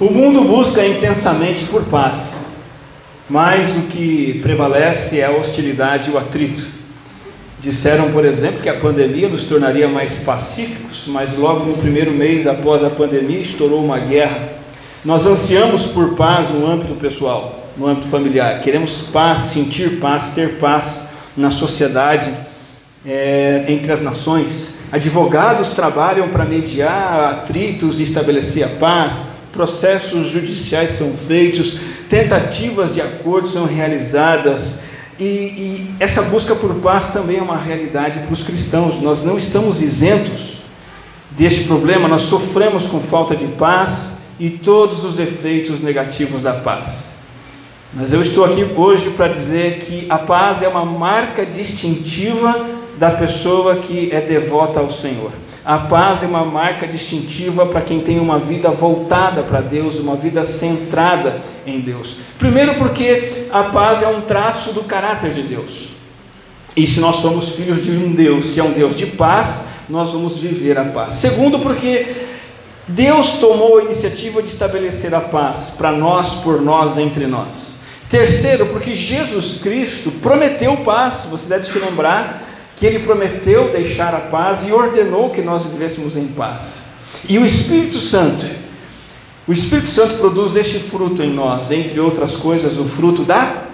O mundo busca intensamente por paz, mas o que prevalece é a hostilidade e o atrito. Disseram, por exemplo, que a pandemia nos tornaria mais pacíficos, mas logo no primeiro mês após a pandemia estourou uma guerra. Nós ansiamos por paz no âmbito pessoal, no âmbito familiar. Queremos paz, sentir paz, ter paz na sociedade, é, entre as nações. Advogados trabalham para mediar atritos e estabelecer a paz processos judiciais são feitos, tentativas de acordo são realizadas, e, e, essa busca por paz também é uma realidade para os cristãos. Nós não estamos isentos deste problema, nós sofremos com falta de paz e todos os efeitos negativos da paz. Mas eu estou aqui hoje para dizer que a paz é uma marca distintiva da pessoa que é devota ao Senhor. A paz é uma marca distintiva para quem tem uma vida voltada para Deus, uma vida centrada em Deus. Primeiro, porque a paz é um traço do caráter de Deus. E se nós somos filhos de um Deus que é um Deus de paz, nós vamos viver a paz. Segundo, porque Deus tomou a iniciativa de estabelecer a paz para nós, por nós, entre nós. Terceiro, porque Jesus Cristo prometeu paz, você deve se lembrar que ele prometeu deixar a paz e ordenou que nós vivêssemos em paz. E o Espírito Santo, o Espírito Santo produz este fruto em nós, entre outras coisas, o fruto da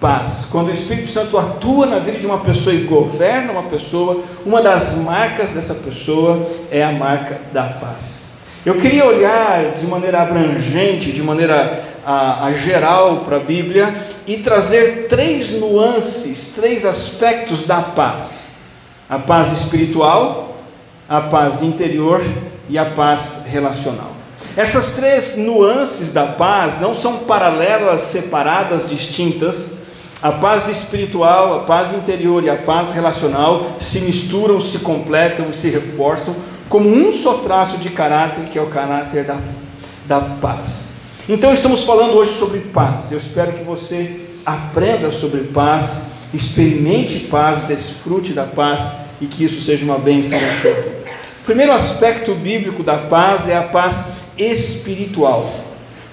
paz. Quando o Espírito Santo atua na vida de uma pessoa e governa uma pessoa, uma das marcas dessa pessoa é a marca da paz. Eu queria olhar de maneira abrangente, de maneira a, a geral para a Bíblia e trazer três nuances, três aspectos da paz a paz espiritual, a paz interior e a paz relacional. Essas três nuances da paz não são paralelas, separadas, distintas. A paz espiritual, a paz interior e a paz relacional se misturam, se completam e se reforçam como um só traço de caráter, que é o caráter da, da paz. Então, estamos falando hoje sobre paz. Eu espero que você aprenda sobre paz, experimente paz, desfrute da paz e que isso seja uma bênção na sua vida. O primeiro aspecto bíblico da paz é a paz espiritual.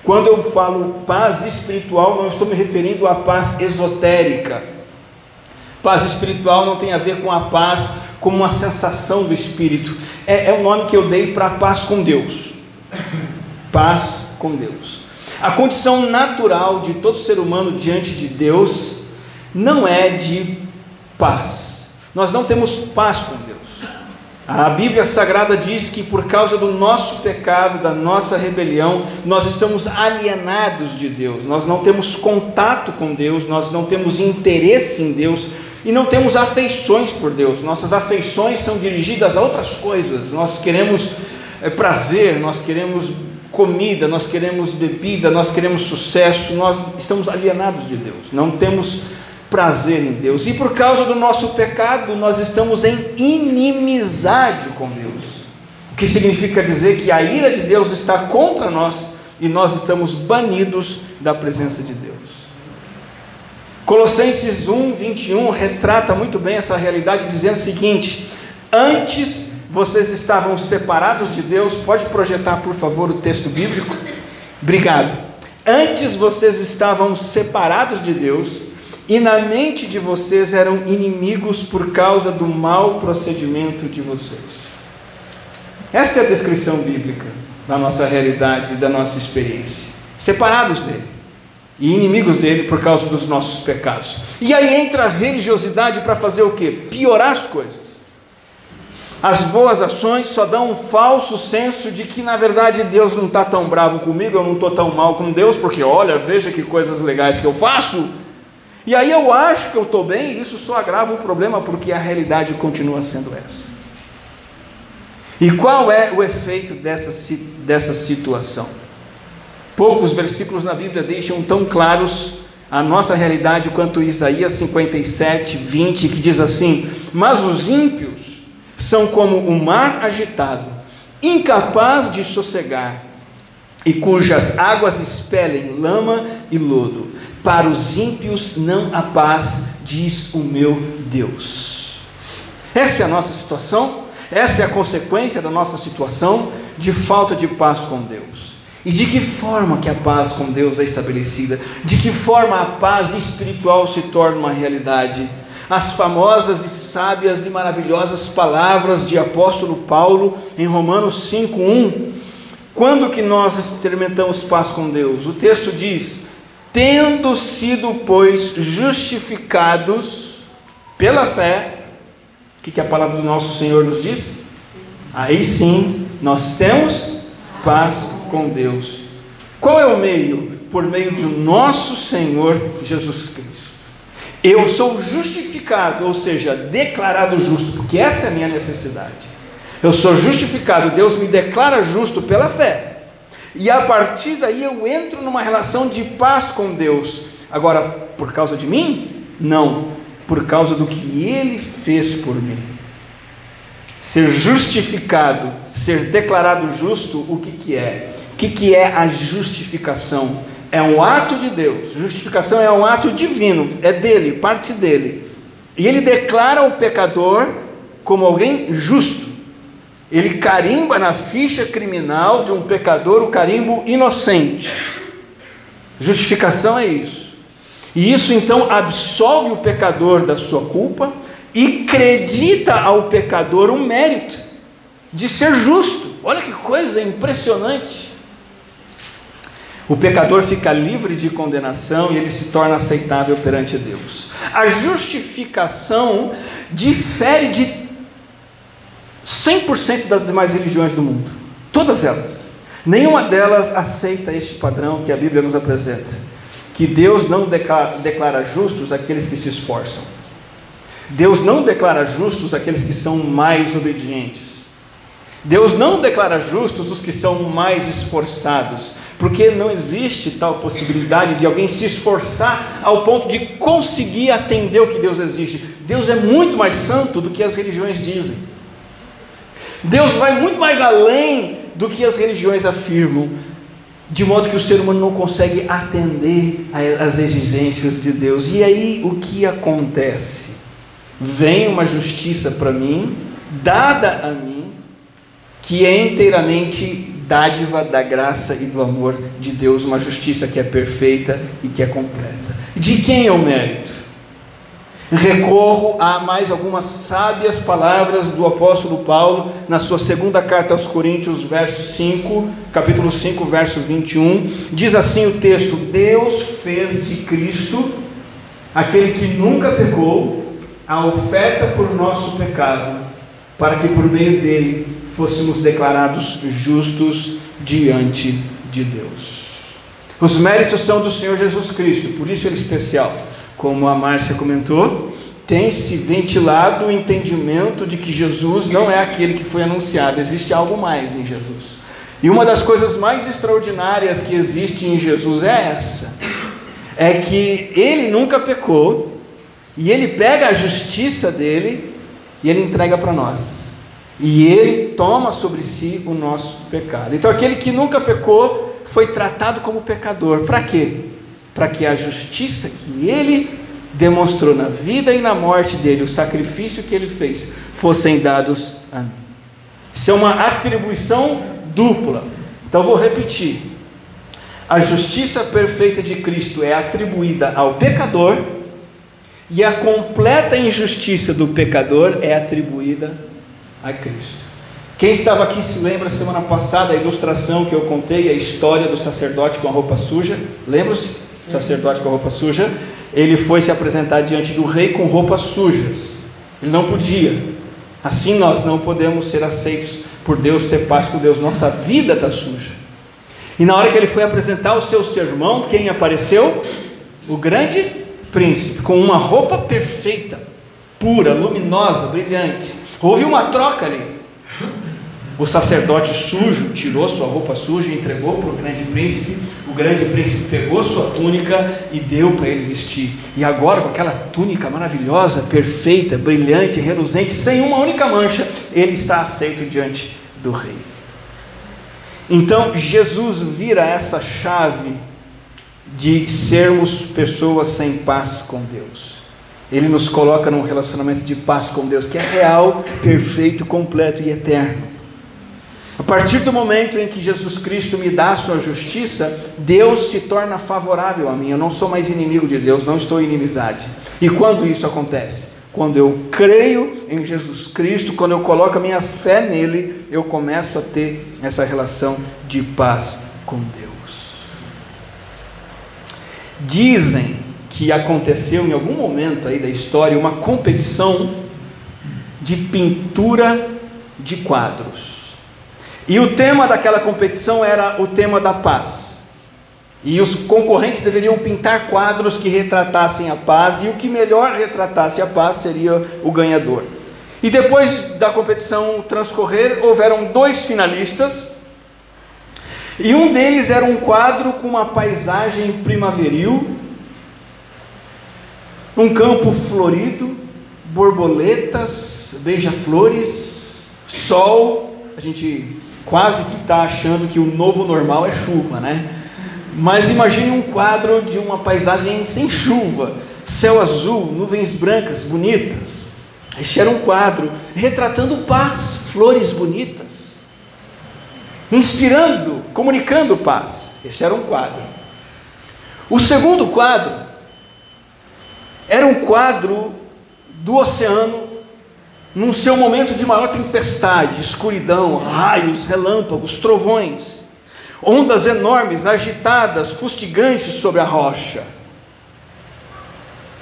Quando eu falo paz espiritual, não estou me referindo à paz esotérica. Paz espiritual não tem a ver com a paz como uma sensação do espírito. É, é o nome que eu dei para a paz com Deus. Paz com Deus. A condição natural de todo ser humano diante de Deus não é de paz nós não temos paz com Deus. A Bíblia Sagrada diz que por causa do nosso pecado, da nossa rebelião, nós estamos alienados de Deus, nós não temos contato com Deus, nós não temos interesse em Deus e não temos afeições por Deus. Nossas afeições são dirigidas a outras coisas. Nós queremos é, prazer, nós queremos comida, nós queremos bebida, nós queremos sucesso, nós estamos alienados de Deus, não temos prazer em Deus. E por causa do nosso pecado, nós estamos em inimizade com Deus. O que significa dizer que a ira de Deus está contra nós e nós estamos banidos da presença de Deus. Colossenses 1, 21 retrata muito bem essa realidade, dizendo o seguinte: Antes vocês estavam separados de Deus, pode projetar, por favor, o texto bíblico? Obrigado. Antes vocês estavam separados de Deus, e na mente de vocês eram inimigos por causa do mau procedimento de vocês. Essa é a descrição bíblica da nossa realidade e da nossa experiência. Separados dele e inimigos dele por causa dos nossos pecados. E aí entra a religiosidade para fazer o que? Piorar as coisas. As boas ações só dão um falso senso de que na verdade Deus não está tão bravo comigo, eu não estou tão mal com Deus, porque olha, veja que coisas legais que eu faço. E aí eu acho que eu estou bem, e isso só agrava o problema, porque a realidade continua sendo essa. E qual é o efeito dessa, dessa situação? Poucos versículos na Bíblia deixam tão claros a nossa realidade quanto Isaías 57, 20, que diz assim: Mas os ímpios são como o mar agitado, incapaz de sossegar, e cujas águas expelem lama e lodo. Para os ímpios não há paz, diz o meu Deus. Essa é a nossa situação, essa é a consequência da nossa situação de falta de paz com Deus. E de que forma que a paz com Deus é estabelecida? De que forma a paz espiritual se torna uma realidade? As famosas e sábias e maravilhosas palavras de apóstolo Paulo em Romanos 5:1. Quando que nós experimentamos paz com Deus? O texto diz: "Tendo sido, pois, justificados pela fé", o que, que a palavra do nosso Senhor nos diz? Aí sim, nós temos paz com Deus. Qual é o meio? Por meio do nosso Senhor Jesus Cristo. Eu sou justificado, ou seja, declarado justo, porque essa é a minha necessidade. Eu sou justificado, Deus me declara justo pela fé. E a partir daí eu entro numa relação de paz com Deus. Agora, por causa de mim? Não, por causa do que Ele fez por mim. Ser justificado, ser declarado justo, o que, que é? O que, que é a justificação? É um ato de Deus. Justificação é um ato divino, é dele, parte dele. E ele declara o pecador como alguém justo. Ele carimba na ficha criminal de um pecador o carimbo inocente. Justificação é isso. E isso então absolve o pecador da sua culpa e acredita ao pecador o mérito de ser justo. Olha que coisa impressionante. O pecador fica livre de condenação e ele se torna aceitável perante Deus. A justificação difere de 100% das demais religiões do mundo. Todas elas. Nenhuma delas aceita este padrão que a Bíblia nos apresenta. Que Deus não declara, declara justos aqueles que se esforçam. Deus não declara justos aqueles que são mais obedientes. Deus não declara justos os que são mais esforçados, porque não existe tal possibilidade de alguém se esforçar ao ponto de conseguir atender o que Deus exige. Deus é muito mais santo do que as religiões dizem. Deus vai muito mais além do que as religiões afirmam, de modo que o ser humano não consegue atender às exigências de Deus. E aí o que acontece? Vem uma justiça para mim, dada a mim, que é inteiramente dádiva da graça e do amor de Deus, uma justiça que é perfeita e que é completa. De quem é o mérito? Recorro a mais algumas sábias palavras do apóstolo Paulo na sua segunda carta aos Coríntios, verso 5, capítulo 5, verso 21. Diz assim o texto: Deus fez de Cristo, aquele que nunca pecou, a oferta por nosso pecado, para que por meio dele fôssemos declarados justos diante de Deus. Os méritos são do Senhor Jesus Cristo, por isso ele é especial. Como a Márcia comentou, tem se ventilado o entendimento de que Jesus não é aquele que foi anunciado, existe algo mais em Jesus. E uma das coisas mais extraordinárias que existe em Jesus é essa: é que ele nunca pecou, e ele pega a justiça dele e ele entrega para nós. E ele toma sobre si o nosso pecado. Então aquele que nunca pecou foi tratado como pecador. Para quê? Para que a justiça que ele demonstrou na vida e na morte dele, o sacrifício que ele fez, fossem dados a mim. Isso é uma atribuição dupla. Então vou repetir. A justiça perfeita de Cristo é atribuída ao pecador e a completa injustiça do pecador é atribuída a Cristo. Quem estava aqui se lembra semana passada a ilustração que eu contei, a história do sacerdote com a roupa suja? Lembra-se? Sacerdote com a roupa suja. Ele foi se apresentar diante do rei com roupas sujas. Ele não podia. Assim nós não podemos ser aceitos por Deus, ter paz com Deus. Nossa vida está suja. E na hora que ele foi apresentar o seu sermão, quem apareceu? O grande príncipe, com uma roupa perfeita, pura, luminosa, brilhante. Houve uma troca ali. O sacerdote sujo tirou sua roupa suja e entregou para o grande príncipe. O grande príncipe pegou sua túnica e deu para ele vestir. E agora, com aquela túnica maravilhosa, perfeita, brilhante, reluzente, sem uma única mancha, ele está aceito diante do rei. Então, Jesus vira essa chave de sermos pessoas sem paz com Deus. Ele nos coloca num relacionamento de paz com Deus que é real, perfeito, completo e eterno. A partir do momento em que Jesus Cristo me dá a sua justiça, Deus se torna favorável a mim. Eu não sou mais inimigo de Deus, não estou em inimizade. E quando isso acontece? Quando eu creio em Jesus Cristo, quando eu coloco a minha fé nele, eu começo a ter essa relação de paz com Deus. Dizem que aconteceu em algum momento aí da história uma competição de pintura de quadros. E o tema daquela competição era o tema da paz. E os concorrentes deveriam pintar quadros que retratassem a paz, e o que melhor retratasse a paz seria o ganhador. E depois da competição transcorrer, houveram dois finalistas, e um deles era um quadro com uma paisagem primaveril, um campo florido, borboletas, beija-flores, sol. A gente quase que está achando que o novo normal é chuva, né? Mas imagine um quadro de uma paisagem sem chuva, céu azul, nuvens brancas, bonitas. Este era um quadro retratando paz, flores bonitas, inspirando, comunicando paz. Esse era um quadro. O segundo quadro era um quadro do oceano num seu momento de maior tempestade, escuridão, raios, relâmpagos, trovões, ondas enormes, agitadas, fustigantes sobre a rocha.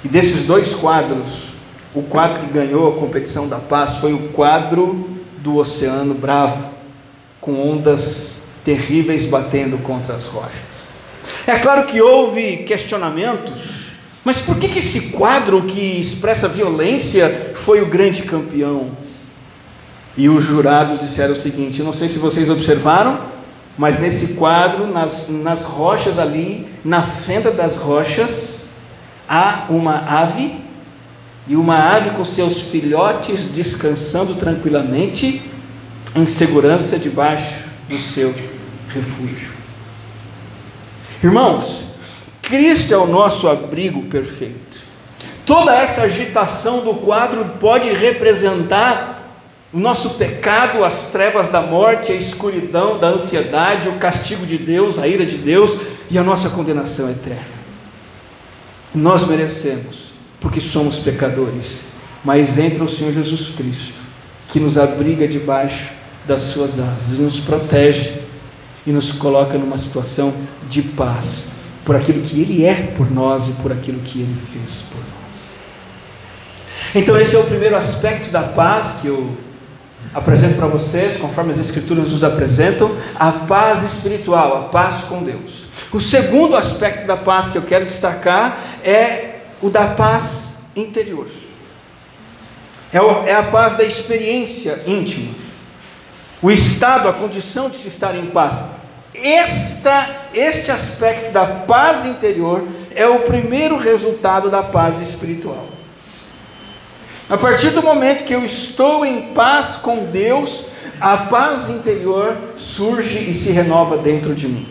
E desses dois quadros, o quadro que ganhou a competição da paz foi o quadro do oceano bravo, com ondas terríveis batendo contra as rochas. É claro que houve questionamentos mas por que, que esse quadro que expressa violência foi o grande campeão? E os jurados disseram o seguinte: não sei se vocês observaram, mas nesse quadro, nas, nas rochas ali, na fenda das rochas, há uma ave, e uma ave com seus filhotes descansando tranquilamente, em segurança debaixo do seu refúgio. Irmãos, Cristo é o nosso abrigo perfeito. Toda essa agitação do quadro pode representar o nosso pecado, as trevas da morte, a escuridão da ansiedade, o castigo de Deus, a ira de Deus e a nossa condenação eterna. Nós merecemos, porque somos pecadores, mas entra o Senhor Jesus Cristo, que nos abriga debaixo das suas asas, nos protege e nos coloca numa situação de paz por aquilo que Ele é por nós e por aquilo que Ele fez por nós. Então, esse é o primeiro aspecto da paz que eu apresento para vocês, conforme as Escrituras nos apresentam, a paz espiritual, a paz com Deus. O segundo aspecto da paz que eu quero destacar é o da paz interior. É, é a paz da experiência íntima. O estado, a condição de se estar em paz. Esta, este aspecto da paz interior é o primeiro resultado da paz espiritual. A partir do momento que eu estou em paz com Deus, a paz interior surge e se renova dentro de mim.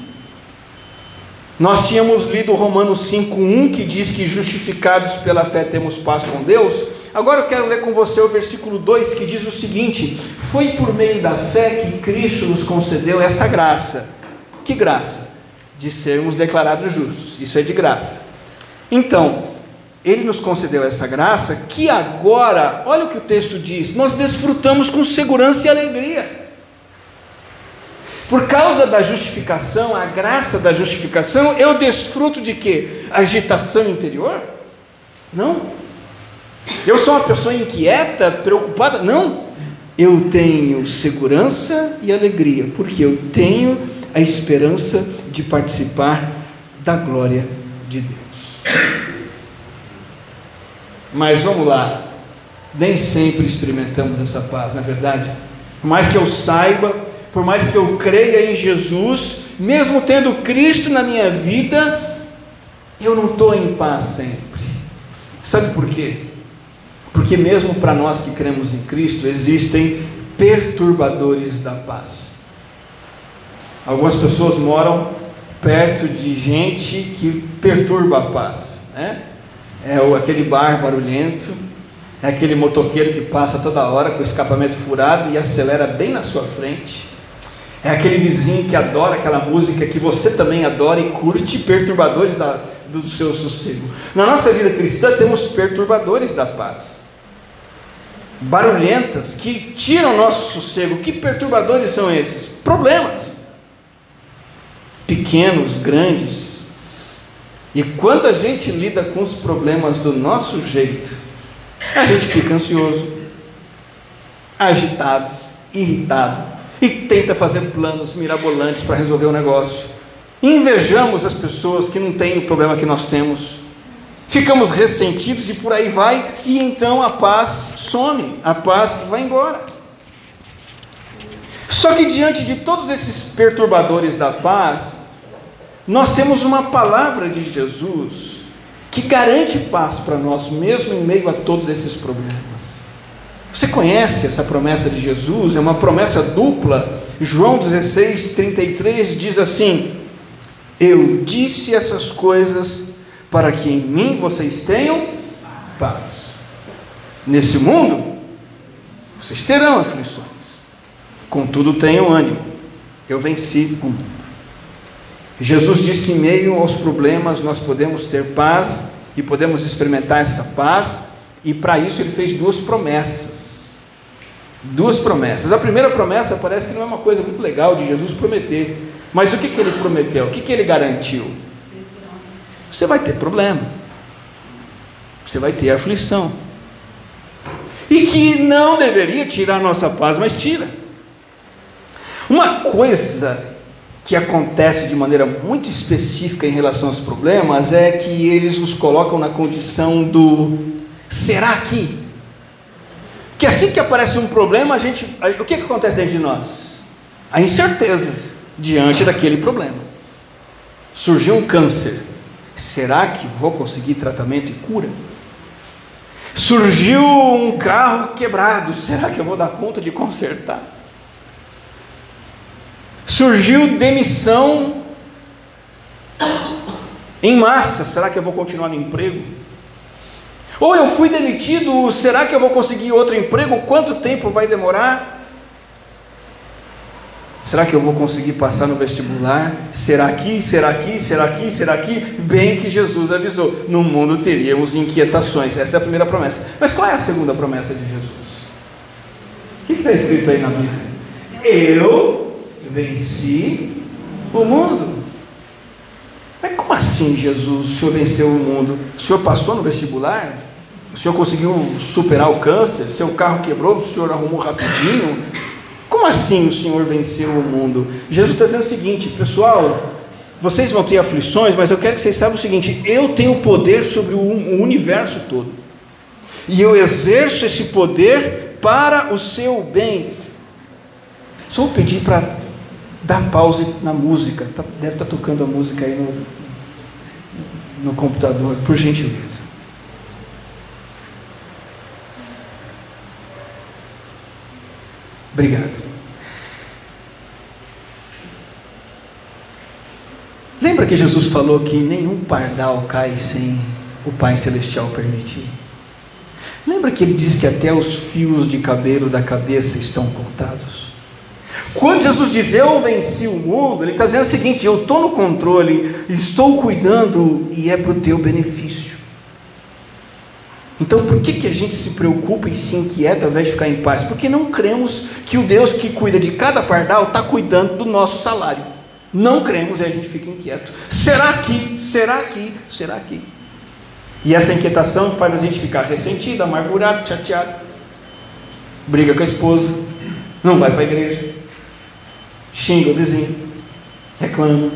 Nós tínhamos lido Romanos 5:1 que diz que justificados pela fé temos paz com Deus. Agora eu quero ler com você o versículo 2 que diz o seguinte: Foi por meio da fé que Cristo nos concedeu esta graça que graça? De sermos declarados justos. Isso é de graça. Então, ele nos concedeu essa graça que agora, olha o que o texto diz, nós desfrutamos com segurança e alegria. Por causa da justificação, a graça da justificação, eu desfruto de quê? Agitação interior? Não. Eu sou uma pessoa inquieta, preocupada? Não. Eu tenho segurança e alegria, porque eu tenho a esperança de participar da glória de Deus. Mas vamos lá, nem sempre experimentamos essa paz, na é verdade. Por mais que eu saiba, por mais que eu creia em Jesus, mesmo tendo Cristo na minha vida, eu não estou em paz sempre. Sabe por quê? Porque mesmo para nós que cremos em Cristo, existem perturbadores da paz. Algumas pessoas moram perto de gente que perturba a paz. Né? É aquele bar barulhento, é aquele motoqueiro que passa toda hora com o escapamento furado e acelera bem na sua frente. É aquele vizinho que adora aquela música que você também adora e curte, perturbadores da, do seu sossego. Na nossa vida cristã temos perturbadores da paz. Barulhentas que tiram nosso sossego. Que perturbadores são esses? Problemas. Pequenos, grandes. E quando a gente lida com os problemas do nosso jeito, a gente fica ansioso, agitado, irritado e tenta fazer planos mirabolantes para resolver o negócio. Invejamos as pessoas que não têm o problema que nós temos. Ficamos ressentidos e por aí vai, e então a paz some, a paz vai embora. Só que diante de todos esses perturbadores da paz, nós temos uma palavra de Jesus que garante paz para nós, mesmo em meio a todos esses problemas. Você conhece essa promessa de Jesus? É uma promessa dupla. João 16, 33 diz assim: Eu disse essas coisas para que em mim vocês tenham paz. Nesse mundo, vocês terão aflições, contudo tenham ânimo. Eu venci o mundo. Jesus diz que em meio aos problemas nós podemos ter paz e podemos experimentar essa paz, e para isso ele fez duas promessas. Duas promessas. A primeira promessa parece que não é uma coisa muito legal de Jesus prometer. Mas o que, que ele prometeu? O que, que ele garantiu? Você vai ter problema. Você vai ter aflição. E que não deveria tirar nossa paz, mas tira. Uma coisa que acontece de maneira muito específica em relação aos problemas é que eles nos colocam na condição do será que? que assim que aparece um problema, a gente, o que, que acontece dentro de nós? A incerteza diante daquele problema. Surgiu um câncer, será que vou conseguir tratamento e cura? Surgiu um carro quebrado, será que eu vou dar conta de consertar? Surgiu demissão em massa, será que eu vou continuar no emprego? Ou eu fui demitido, será que eu vou conseguir outro emprego? Quanto tempo vai demorar? Será que eu vou conseguir passar no vestibular? Será que, será que, será que, será que? Bem que Jesus avisou: no mundo teríamos inquietações. Essa é a primeira promessa. Mas qual é a segunda promessa de Jesus? O que está escrito aí na Bíblia? Eu venci o mundo. Mas como assim, Jesus? O senhor venceu o mundo? O senhor passou no vestibular? O senhor conseguiu superar o câncer? Seu carro quebrou, o senhor arrumou rapidinho? Como assim o senhor venceu o mundo? Jesus está dizendo o seguinte, pessoal, vocês vão ter aflições, mas eu quero que vocês saibam o seguinte: eu tenho poder sobre o universo todo, e eu exerço esse poder para o seu bem. Só pedir para dar pause na música, tá, deve estar tá tocando a música aí no, no computador, por gentileza. Obrigado. Lembra que Jesus falou que nenhum pardal cai sem o Pai Celestial permitir? Lembra que ele disse que até os fios de cabelo da cabeça estão contados? Quando Jesus diz eu venci o mundo, ele está dizendo o seguinte: eu estou no controle, estou cuidando e é para o teu benefício. Então, por que, que a gente se preocupa e se inquieta ao invés de ficar em paz? Porque não cremos que o Deus que cuida de cada pardal está cuidando do nosso salário. Não cremos e a gente fica inquieto. Será que? Será que? Será que? E essa inquietação faz a gente ficar ressentido, amargurado, chateado. Briga com a esposa, não vai para a igreja, xinga o vizinho, reclama,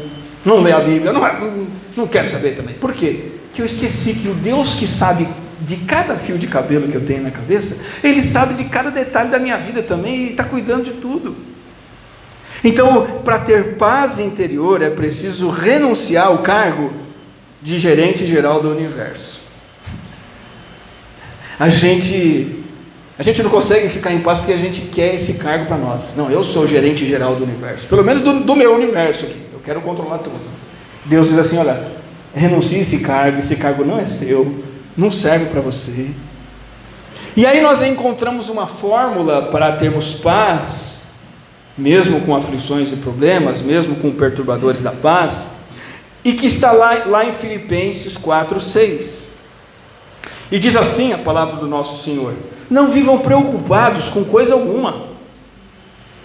não lê a Bíblia, não, não quero saber também. Por quê? Que eu esqueci que o Deus que sabe de cada fio de cabelo que eu tenho na cabeça, Ele sabe de cada detalhe da minha vida também e está cuidando de tudo. Então, para ter paz interior, é preciso renunciar ao cargo de gerente geral do universo. A gente, a gente não consegue ficar em paz porque a gente quer esse cargo para nós. Não, eu sou gerente geral do universo, pelo menos do, do meu universo aqui. Eu quero controlar tudo. Deus diz assim: olha, renuncie esse cargo, esse cargo não é seu não serve para você. E aí nós encontramos uma fórmula para termos paz mesmo com aflições e problemas, mesmo com perturbadores da paz, e que está lá, lá em Filipenses 4, 6. E diz assim a palavra do nosso Senhor: Não vivam preocupados com coisa alguma.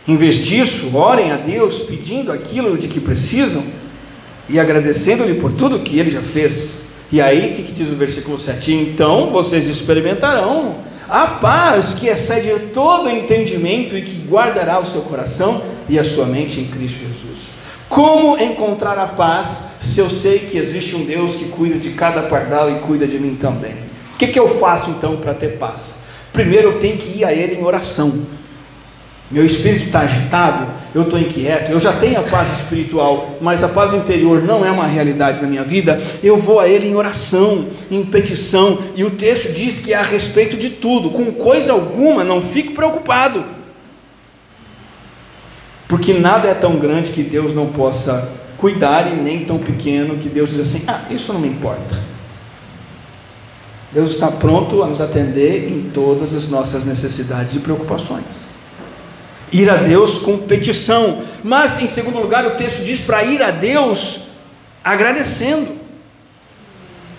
Em vez disso, orem a Deus pedindo aquilo de que precisam e agradecendo-lhe por tudo que ele já fez. E aí, o que, diz o versículo 7? Então vocês experimentarão a paz que excede todo entendimento e que guardará o seu coração e a sua mente em Cristo Jesus. Como encontrar a paz se eu sei que existe um Deus que cuida de cada pardal e cuida de mim também? O que, que eu faço então para ter paz? Primeiro eu tenho que ir a Ele em oração meu espírito está agitado, eu estou inquieto, eu já tenho a paz espiritual, mas a paz interior não é uma realidade na minha vida, eu vou a Ele em oração, em petição, e o texto diz que é a respeito de tudo, com coisa alguma, não fico preocupado, porque nada é tão grande que Deus não possa cuidar, e nem tão pequeno que Deus diz assim: ah, isso não me importa. Deus está pronto a nos atender em todas as nossas necessidades e preocupações. Ir a Deus com petição. Mas, em segundo lugar, o texto diz para ir a Deus agradecendo,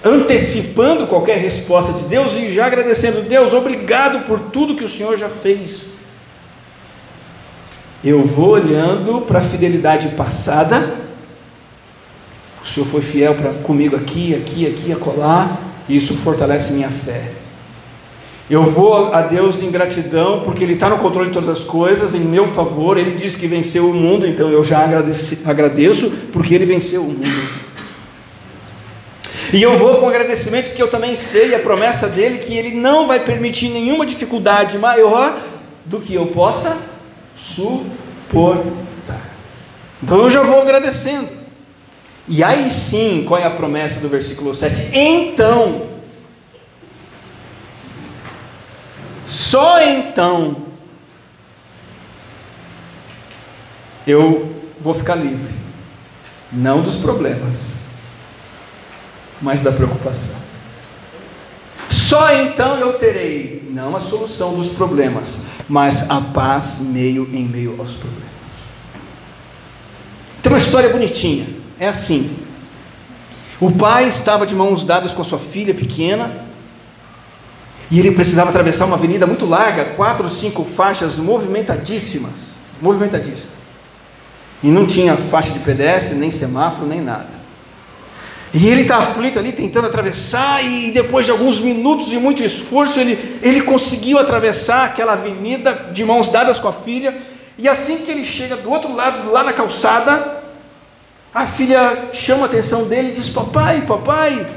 antecipando qualquer resposta de Deus e já agradecendo: Deus, obrigado por tudo que o Senhor já fez. Eu vou olhando para a fidelidade passada. O Senhor foi fiel para comigo aqui, aqui, aqui, acolá, e isso fortalece minha fé. Eu vou a Deus em gratidão, porque Ele está no controle de todas as coisas, em meu favor. Ele diz que venceu o mundo, então eu já agradeço, porque Ele venceu o mundo. E eu vou com agradecimento, porque eu também sei a promessa dele que Ele não vai permitir nenhuma dificuldade maior do que eu possa suportar. Então eu já vou agradecendo. E aí sim, qual é a promessa do versículo 7? Então Só então eu vou ficar livre, não dos problemas, mas da preocupação. Só então eu terei não a solução dos problemas, mas a paz meio em meio aos problemas. Tem uma história bonitinha. É assim: o pai estava de mãos dadas com sua filha pequena e ele precisava atravessar uma avenida muito larga, quatro ou cinco faixas movimentadíssimas, movimentadíssimas. E não tinha faixa de pedestre, nem semáforo, nem nada. E ele está aflito ali, tentando atravessar, e depois de alguns minutos de muito esforço, ele, ele conseguiu atravessar aquela avenida de mãos dadas com a filha. E assim que ele chega do outro lado, lá na calçada, a filha chama a atenção dele e diz: Papai, papai,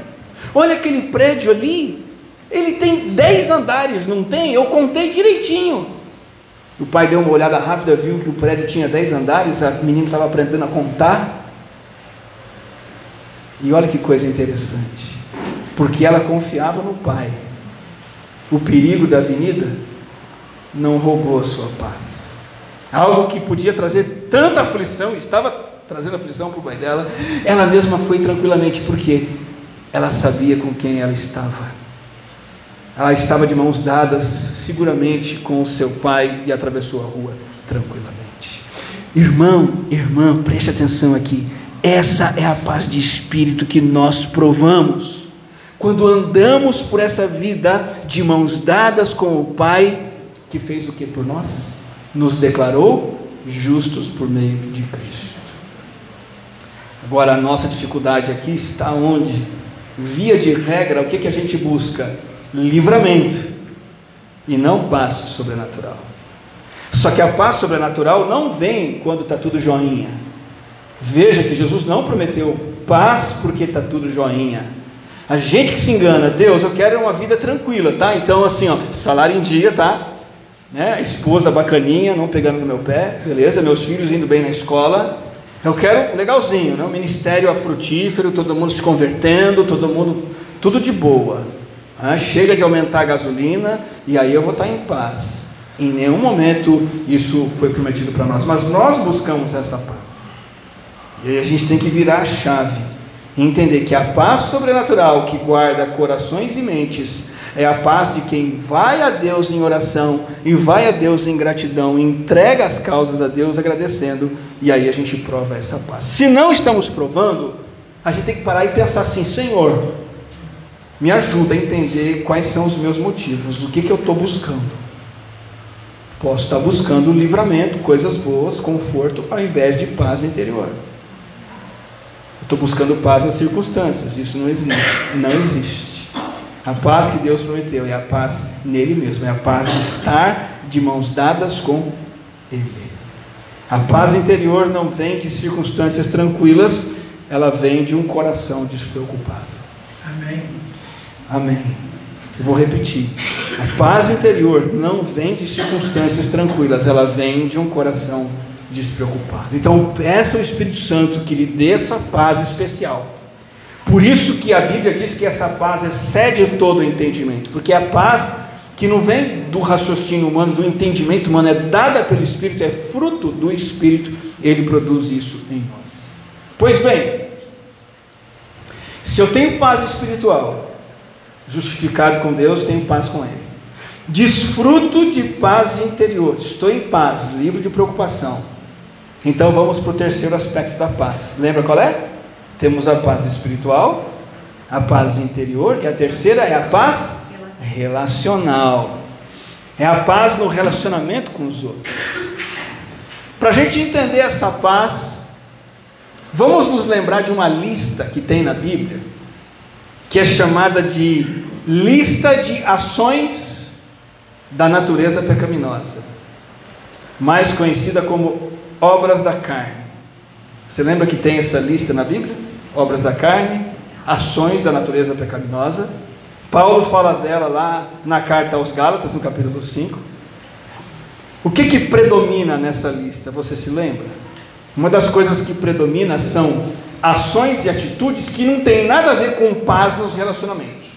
olha aquele prédio ali. Ele tem dez andares, não tem? Eu contei direitinho. O pai deu uma olhada rápida, viu que o prédio tinha dez andares, a menina estava aprendendo a contar. E olha que coisa interessante. Porque ela confiava no pai. O perigo da avenida não roubou a sua paz. Algo que podia trazer tanta aflição, estava trazendo aflição para o pai dela, ela mesma foi tranquilamente, porque ela sabia com quem ela estava. Ela estava de mãos dadas, seguramente, com o seu pai e atravessou a rua tranquilamente. Irmão, irmã, preste atenção aqui. Essa é a paz de espírito que nós provamos quando andamos por essa vida de mãos dadas com o Pai, que fez o que por nós? Nos declarou justos por meio de Cristo. Agora, a nossa dificuldade aqui está onde? Via de regra, o que, que a gente busca? livramento e não paz sobrenatural. Só que a paz sobrenatural não vem quando está tudo joinha. Veja que Jesus não prometeu paz porque está tudo joinha. A gente que se engana, Deus, eu quero uma vida tranquila, tá? Então, assim, ó, salário em dia, tá? Né? Esposa bacaninha, não pegando no meu pé, beleza? Meus filhos indo bem na escola. Eu quero legalzinho, né? O ministério afrutífero, todo mundo se convertendo, todo mundo, tudo de boa. Ah, chega de aumentar a gasolina e aí eu vou estar em paz. Em nenhum momento isso foi prometido para nós, mas nós buscamos essa paz. E a gente tem que virar a chave entender que a paz sobrenatural que guarda corações e mentes É a paz de quem vai a Deus em oração e vai a Deus em gratidão, entrega as causas a Deus agradecendo, e aí a gente prova essa paz. Se não estamos provando, a gente tem que parar e pensar assim: Senhor, me ajuda a entender quais são os meus motivos, o que, que eu estou buscando. Posso estar buscando livramento, coisas boas, conforto, ao invés de paz interior. Estou buscando paz nas circunstâncias, isso não existe. Não existe. A paz que Deus prometeu é a paz nele mesmo, é a paz de estar de mãos dadas com Ele. A paz interior não vem de circunstâncias tranquilas, ela vem de um coração despreocupado. Amém. Amém. Eu vou repetir. A paz interior não vem de circunstâncias tranquilas, ela vem de um coração despreocupado. Então peça ao Espírito Santo que lhe dê essa paz especial. Por isso que a Bíblia diz que essa paz excede todo entendimento, porque a paz que não vem do raciocínio humano, do entendimento humano, é dada pelo Espírito, é fruto do Espírito, ele produz isso em nós. Pois bem, se eu tenho paz espiritual, justificado com Deus, tenho paz com Ele. Desfruto de paz interior, estou em paz, livre de preocupação. Então vamos para o terceiro aspecto da paz. Lembra qual é? Temos a paz espiritual, a paz interior, e a terceira é a paz relacional. É a paz no relacionamento com os outros. Para a gente entender essa paz, vamos nos lembrar de uma lista que tem na Bíblia, que é chamada de lista de ações da natureza pecaminosa, mais conhecida como obras da carne. Você lembra que tem essa lista na Bíblia? Obras da carne, ações da natureza pecaminosa. Paulo fala dela lá na carta aos Gálatas, no capítulo 5. O que, que predomina nessa lista? Você se lembra? Uma das coisas que predomina são ações e atitudes que não têm nada a ver com paz nos relacionamentos.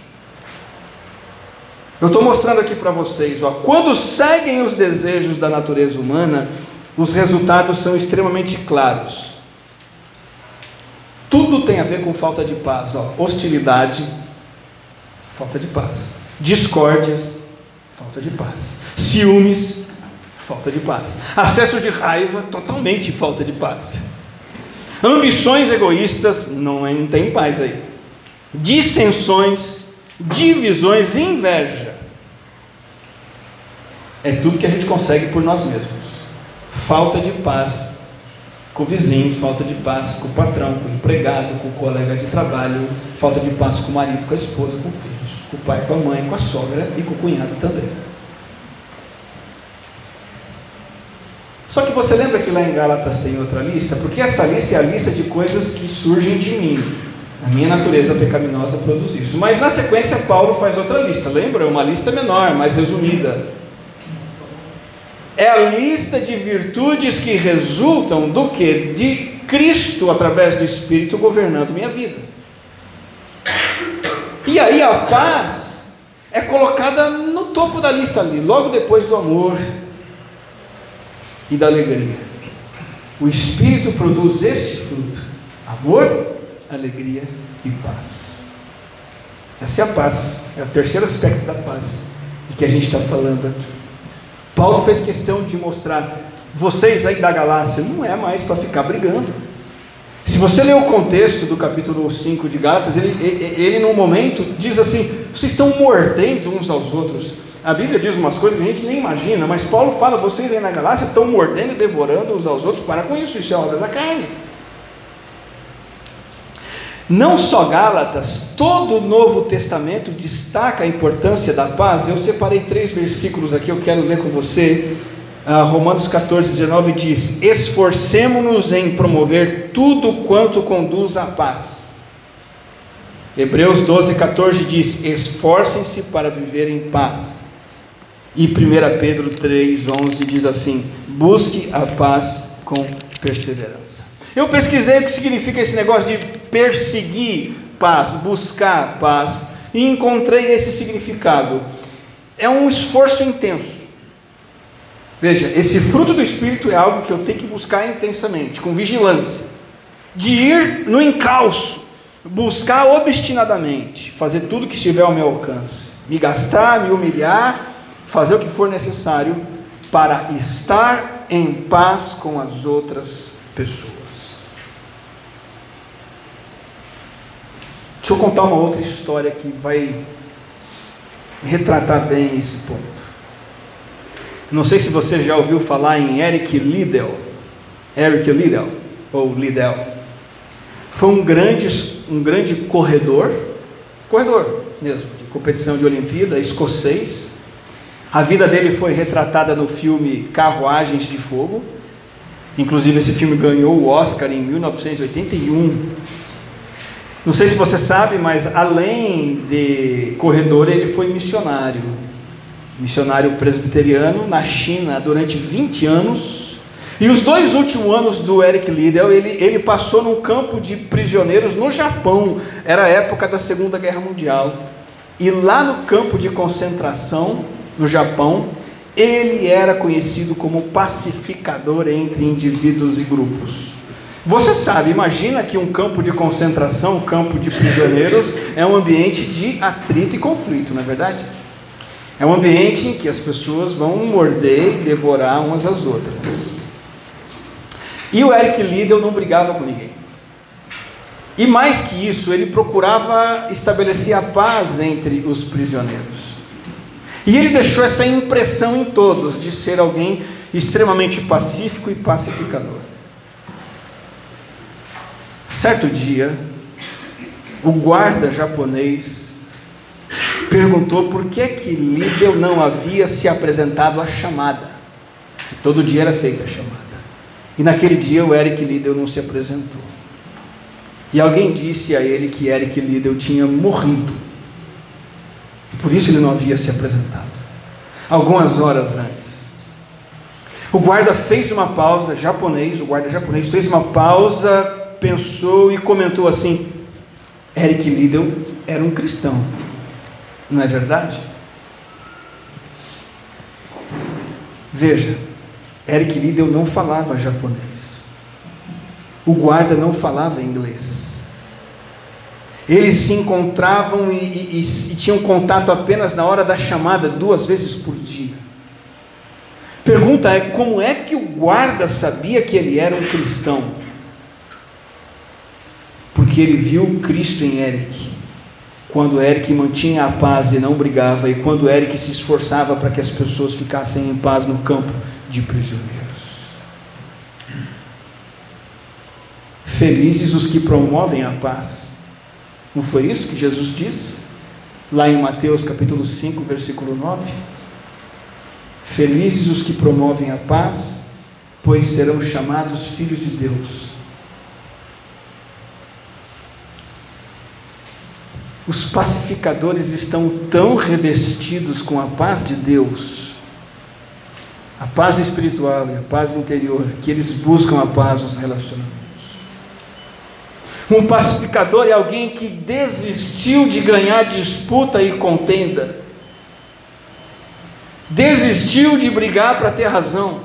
Eu estou mostrando aqui para vocês, ó, quando seguem os desejos da natureza humana, os resultados são extremamente claros. Tudo tem a ver com falta de paz, ó, hostilidade, falta de paz, discórdias, falta de paz, ciúmes, falta de paz, acesso de raiva, totalmente falta de paz, ambições egoístas, não, é, não tem paz aí, dissensões, divisões, inveja, é tudo que a gente consegue por nós mesmos. Falta de paz com o vizinho, falta de paz com o patrão, com o empregado, com o colega de trabalho, falta de paz com o marido, com a esposa, com os filhos, com o pai, com a mãe, com a sogra e com o cunhado também. Só que você lembra que lá em Gálatas tem outra lista? Porque essa lista é a lista de coisas que surgem de mim. A minha natureza pecaminosa produz isso. Mas na sequência, Paulo faz outra lista. Lembra? É uma lista menor, mais resumida é a lista de virtudes que resultam do que? De Cristo, através do Espírito, governando minha vida. E aí a paz é colocada no topo da lista ali, logo depois do amor e da alegria. O Espírito produz este fruto: amor, alegria e paz. Essa é a paz, é o terceiro aspecto da paz de que a gente está falando aqui. Paulo fez questão de mostrar, vocês aí da galáxia, não é mais para ficar brigando. Se você ler o contexto do capítulo 5 de Gálatas, ele, ele, ele num momento diz assim: vocês estão mordendo uns aos outros. A Bíblia diz umas coisas que a gente nem imagina, mas Paulo fala: vocês aí na galáxia estão mordendo e devorando uns aos outros. Para com isso, isso é obra da carne. Não só Gálatas, todo o Novo Testamento destaca a importância da paz. Eu separei três versículos aqui, eu quero ler com você. Uh, Romanos 14, 19 diz: Esforcemo-nos em promover tudo quanto conduz à paz. Hebreus 12, 14 diz: Esforcem-se para viver em paz. E 1 Pedro 3, 11 diz assim: Busque a paz com perseverança. Eu pesquisei o que significa esse negócio de perseguir paz, buscar paz, e encontrei esse significado. É um esforço intenso. Veja, esse fruto do Espírito é algo que eu tenho que buscar intensamente, com vigilância, de ir no encalço, buscar obstinadamente, fazer tudo que estiver ao meu alcance. me gastar, me humilhar, fazer o que for necessário para estar em paz com as outras pessoas. Deixa eu contar uma outra história que vai retratar bem esse ponto. Não sei se você já ouviu falar em Eric Liddell. Eric Liddell, ou Liddell. Foi um grande, um grande corredor, corredor mesmo, de competição de Olimpíada, escocês. A vida dele foi retratada no filme Carruagens de Fogo. Inclusive, esse filme ganhou o Oscar em 1981. Não sei se você sabe, mas além de corredor, ele foi missionário. Missionário presbiteriano na China durante 20 anos. E os dois últimos anos do Eric Liddell, ele, ele passou num campo de prisioneiros no Japão. Era a época da Segunda Guerra Mundial. E lá no campo de concentração, no Japão, ele era conhecido como pacificador entre indivíduos e grupos. Você sabe, imagina que um campo de concentração, um campo de prisioneiros, é um ambiente de atrito e conflito, não é verdade? É um ambiente em que as pessoas vão morder e devorar umas às outras. E o Eric Liddell não brigava com ninguém. E mais que isso, ele procurava estabelecer a paz entre os prisioneiros. E ele deixou essa impressão em todos de ser alguém extremamente pacífico e pacificador. Certo dia, o guarda japonês perguntou por que que Liddell não havia se apresentado à chamada. Todo dia era feita a chamada. E naquele dia o Eric Liddell não se apresentou. E alguém disse a ele que Eric Liddell tinha morrido. Por isso ele não havia se apresentado. Algumas horas antes. O guarda fez uma pausa, japonês, o guarda japonês fez uma pausa pensou e comentou assim: Eric Liddell era um cristão, não é verdade? Veja, Eric Liddell não falava japonês, o guarda não falava inglês. Eles se encontravam e, e, e, tinham contato apenas na hora da chamada, duas vezes por dia. Pergunta é: como é que o guarda sabia que ele era um cristão? Porque ele viu Cristo em Eric. Quando Eric mantinha a paz e não brigava, e quando Eric se esforçava para que as pessoas ficassem em paz no campo de prisioneiros. Felizes os que promovem a paz. Não foi isso que Jesus disse? Lá em Mateus capítulo 5, versículo 9. Felizes os que promovem a paz, pois serão chamados filhos de Deus. Os pacificadores estão tão revestidos com a paz de Deus, a paz espiritual e a paz interior, que eles buscam a paz nos relacionamentos. Um pacificador é alguém que desistiu de ganhar disputa e contenda, desistiu de brigar para ter razão.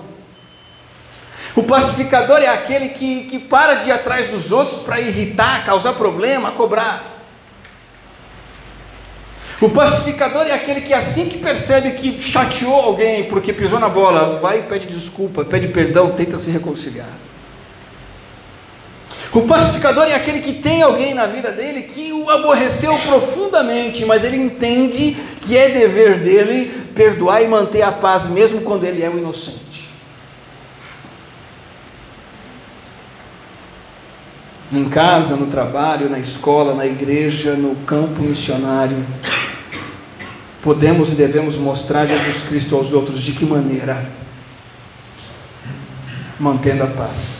O pacificador é aquele que, que para de ir atrás dos outros para irritar, causar problema, cobrar. O pacificador é aquele que assim que percebe que chateou alguém porque pisou na bola, vai e pede desculpa, pede perdão, tenta se reconciliar. O pacificador é aquele que tem alguém na vida dele que o aborreceu profundamente, mas ele entende que é dever dele perdoar e manter a paz, mesmo quando ele é o inocente. Em casa, no trabalho, na escola, na igreja, no campo missionário podemos e devemos mostrar Jesus Cristo aos outros de que maneira? Mantendo a paz.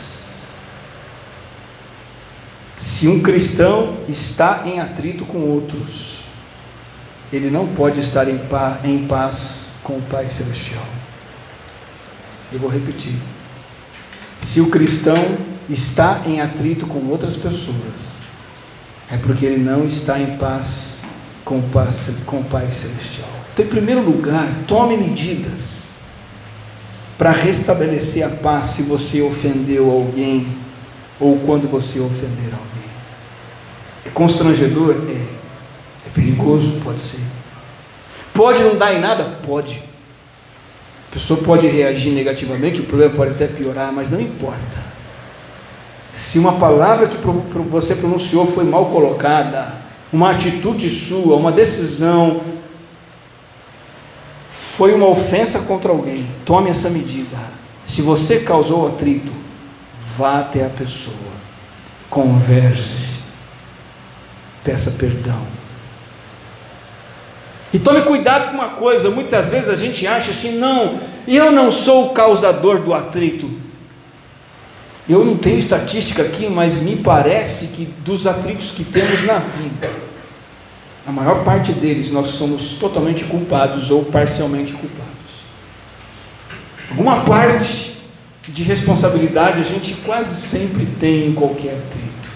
Se um cristão está em atrito com outros, ele não pode estar em paz, em paz com o Pai Celestial. Eu vou repetir. Se o cristão está em atrito com outras pessoas, é porque ele não está em paz com o Pai, com o Pai Celestial. Então, em primeiro lugar, tome medidas para restabelecer a paz se você ofendeu alguém ou quando você ofender alguém. É constrangedor? É. É perigoso? Pode ser. Pode não dar em nada? Pode. A pessoa pode reagir negativamente, o problema pode até piorar, mas não importa. Se uma palavra que você pronunciou foi mal colocada, uma atitude sua, uma decisão, foi uma ofensa contra alguém, tome essa medida. Se você causou atrito, vá até a pessoa, converse, peça perdão. E tome cuidado com uma coisa, muitas vezes a gente acha assim, não, eu não sou o causador do atrito. Eu não tenho estatística aqui, mas me parece que dos atritos que temos na vida, a maior parte deles nós somos totalmente culpados ou parcialmente culpados. Alguma parte de responsabilidade a gente quase sempre tem em qualquer atrito.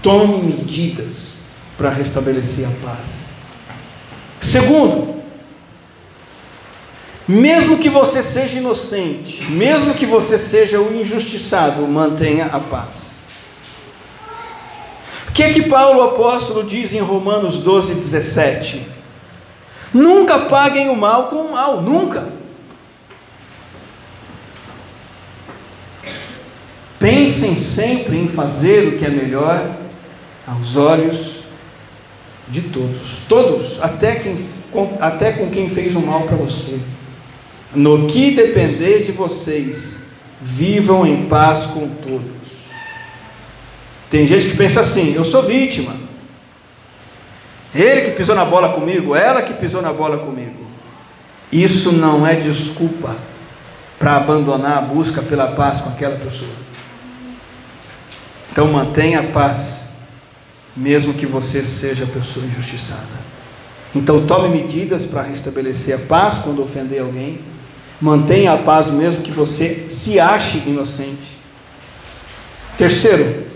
Tome medidas para restabelecer a paz. Segundo, mesmo que você seja inocente, mesmo que você seja o injustiçado, mantenha a paz. O que é que Paulo apóstolo diz em Romanos 12, 17? Nunca paguem o mal com o mal, nunca. Pensem sempre em fazer o que é melhor aos olhos de todos, todos, até, quem, até com quem fez o mal para você. No que depender de vocês, vivam em paz com todos. Tem gente que pensa assim: eu sou vítima. Ele que pisou na bola comigo, ela que pisou na bola comigo. Isso não é desculpa para abandonar a busca pela paz com aquela pessoa. Então mantenha a paz, mesmo que você seja a pessoa injustiçada. Então tome medidas para restabelecer a paz quando ofender alguém. Mantenha a paz mesmo que você se ache inocente. Terceiro,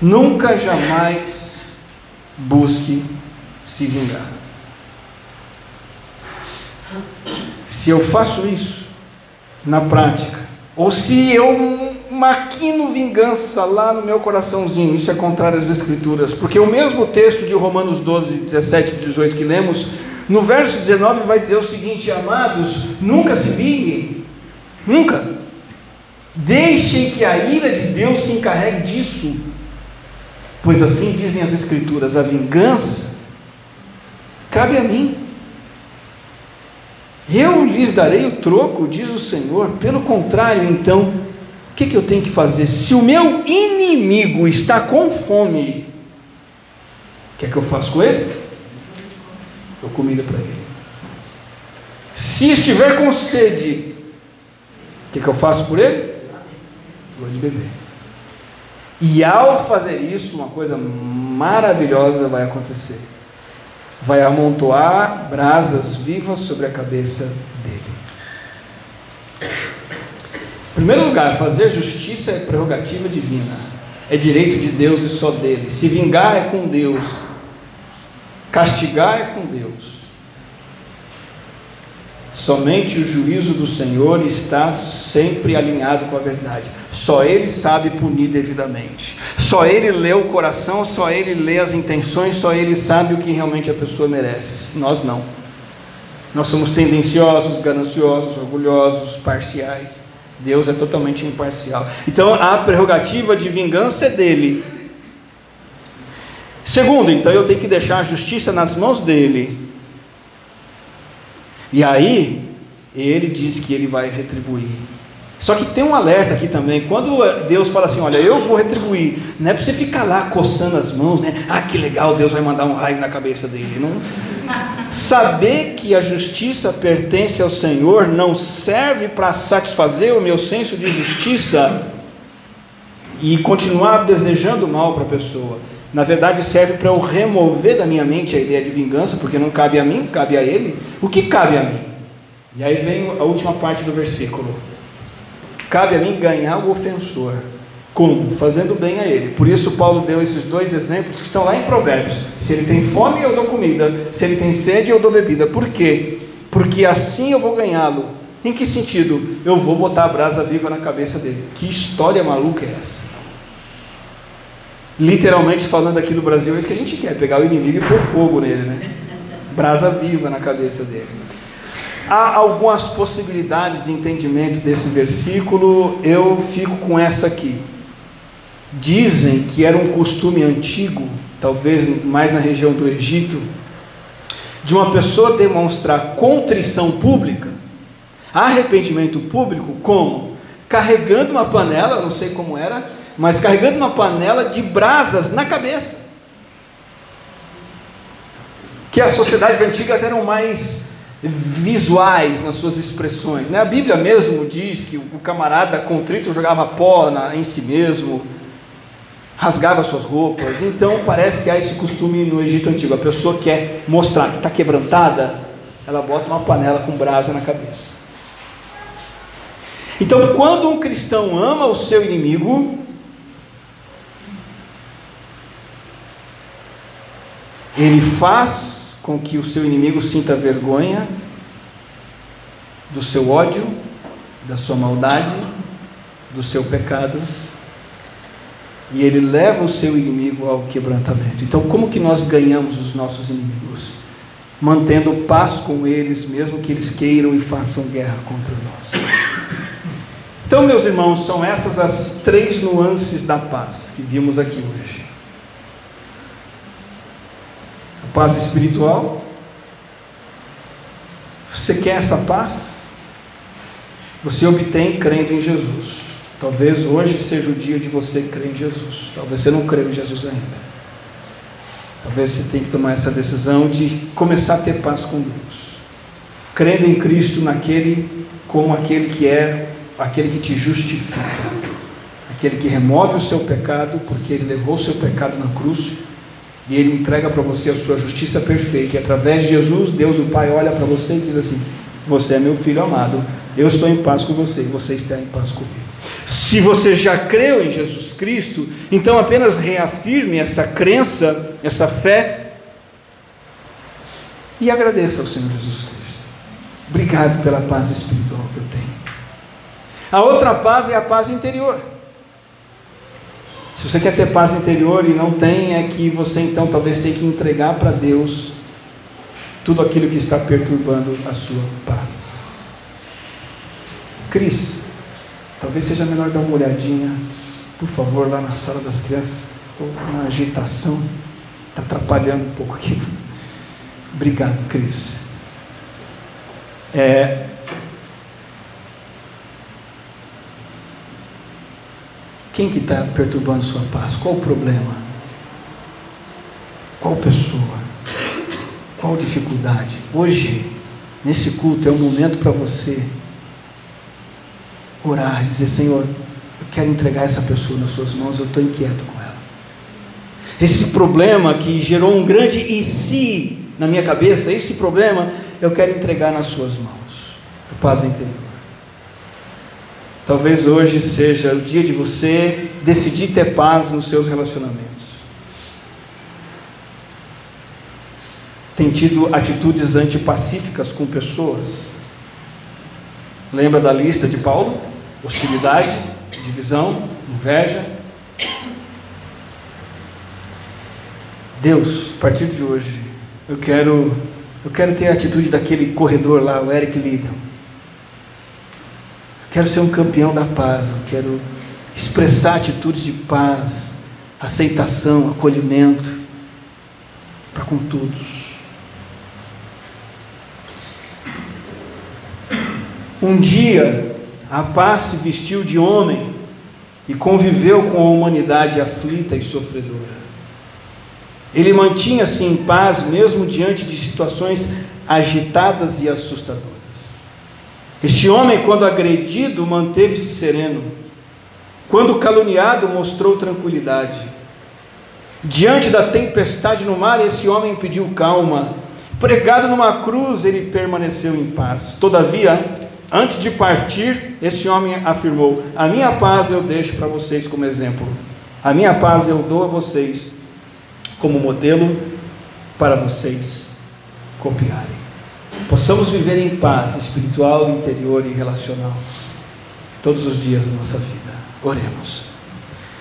nunca jamais busque se vingar. Se eu faço isso na prática, ou se eu maquino vingança lá no meu coraçãozinho, isso é contrário às Escrituras, porque o mesmo texto de Romanos 12, 17 e 18 que lemos no verso 19 vai dizer o seguinte: Amados, nunca se vinguem, nunca. Deixem que a ira de Deus se encarregue disso, pois assim dizem as Escrituras: a vingança cabe a mim. Eu lhes darei o troco, diz o Senhor. Pelo contrário, então, o que, que eu tenho que fazer? Se o meu inimigo está com fome, o que é que eu faço com ele? Dou comida para ele. Se estiver com sede, o que, que eu faço por ele? Vou de beber. E ao fazer isso, uma coisa maravilhosa vai acontecer. Vai amontoar brasas vivas sobre a cabeça dele. Em primeiro lugar, fazer justiça é prerrogativa divina. É direito de Deus e só dele. Se vingar é com Deus Castigar é com Deus. Somente o juízo do Senhor está sempre alinhado com a verdade. Só Ele sabe punir devidamente. Só Ele lê o coração, só Ele lê as intenções, só Ele sabe o que realmente a pessoa merece. Nós não. Nós somos tendenciosos, gananciosos, orgulhosos, parciais. Deus é totalmente imparcial. Então a prerrogativa de vingança é dele. Segundo, então eu tenho que deixar a justiça nas mãos dele. E aí, ele diz que ele vai retribuir. Só que tem um alerta aqui também. Quando Deus fala assim: Olha, eu vou retribuir, não é para você ficar lá coçando as mãos, né? Ah, que legal, Deus vai mandar um raio na cabeça dele. Não. Saber que a justiça pertence ao Senhor não serve para satisfazer o meu senso de justiça e continuar desejando mal para a pessoa na verdade serve para eu remover da minha mente a ideia de vingança, porque não cabe a mim, cabe a ele. O que cabe a mim? E aí vem a última parte do versículo. Cabe a mim ganhar o ofensor. Como? Fazendo bem a ele. Por isso Paulo deu esses dois exemplos que estão lá em Provérbios. Se ele tem fome, eu dou comida. Se ele tem sede, eu dou bebida. Por quê? Porque assim eu vou ganhá-lo. Em que sentido? Eu vou botar a brasa viva na cabeça dele. Que história maluca é essa? Literalmente falando aqui no Brasil, é isso que a gente quer: pegar o inimigo e pôr fogo nele, né? Brasa viva na cabeça dele. Há algumas possibilidades de entendimento desse versículo, eu fico com essa aqui. Dizem que era um costume antigo, talvez mais na região do Egito, de uma pessoa demonstrar contrição pública, arrependimento público, como? Carregando uma panela, não sei como era, mas carregando uma panela de brasas na cabeça. Que as sociedades antigas eram mais visuais nas suas expressões. Né? A Bíblia mesmo diz que o camarada contrito jogava pó na, em si mesmo, rasgava suas roupas. Então parece que há esse costume no Egito Antigo. A pessoa quer mostrar que está quebrantada, ela bota uma panela com brasa na cabeça. Então, quando um cristão ama o seu inimigo, ele faz com que o seu inimigo sinta vergonha do seu ódio, da sua maldade, do seu pecado, e ele leva o seu inimigo ao quebrantamento. Então, como que nós ganhamos os nossos inimigos? Mantendo paz com eles, mesmo que eles queiram e façam guerra contra nós. Então, meus irmãos, são essas as três nuances da paz que vimos aqui hoje. Paz espiritual. Você quer essa paz? Você obtém crendo em Jesus. Talvez hoje seja o dia de você crer em Jesus. Talvez você não creia em Jesus ainda. Talvez você tenha que tomar essa decisão de começar a ter paz com Deus. Crendo em Cristo naquele como aquele que é aquele que te justifica. Aquele que remove o seu pecado, porque ele levou o seu pecado na cruz e Ele entrega para você a sua justiça perfeita. E através de Jesus, Deus o Pai olha para você e diz assim: Você é meu filho amado, eu estou em paz com você e você está em paz comigo. Se você já creu em Jesus Cristo, então apenas reafirme essa crença, essa fé e agradeça ao Senhor Jesus Cristo. Obrigado pela paz espiritual que eu tenho. A outra paz é a paz interior. Se você quer ter paz interior e não tem, é que você então talvez tenha que entregar para Deus tudo aquilo que está perturbando a sua paz. Cris, talvez seja melhor dar uma olhadinha, por favor, lá na sala das crianças. Estou uma agitação, está atrapalhando um pouco aqui. Obrigado, Cris. É, Quem que está perturbando sua paz? Qual o problema? Qual pessoa? Qual dificuldade? Hoje, nesse culto, é o momento para você orar e dizer: Senhor, eu quero entregar essa pessoa nas suas mãos, eu estou inquieto com ela. Esse problema que gerou um grande e se na minha cabeça, esse problema eu quero entregar nas suas mãos. Paz interior. Talvez hoje seja o dia de você decidir ter paz nos seus relacionamentos. Tem tido atitudes antipacíficas com pessoas. Lembra da lista de Paulo? Hostilidade, divisão, inveja. Deus, a partir de hoje, eu quero, eu quero ter a atitude daquele corredor lá, o Eric Liddell Quero ser um campeão da paz, eu quero expressar atitudes de paz, aceitação, acolhimento para com todos. Um dia, a paz se vestiu de homem e conviveu com a humanidade aflita e sofredora. Ele mantinha-se em paz mesmo diante de situações agitadas e assustadoras. Este homem, quando agredido, manteve-se sereno. Quando caluniado, mostrou tranquilidade. Diante da tempestade no mar, esse homem pediu calma. Pregado numa cruz, ele permaneceu em paz. Todavia, antes de partir, esse homem afirmou: A minha paz eu deixo para vocês como exemplo. A minha paz eu dou a vocês como modelo para vocês copiarem possamos viver em paz espiritual, interior e relacional todos os dias da nossa vida. Oremos.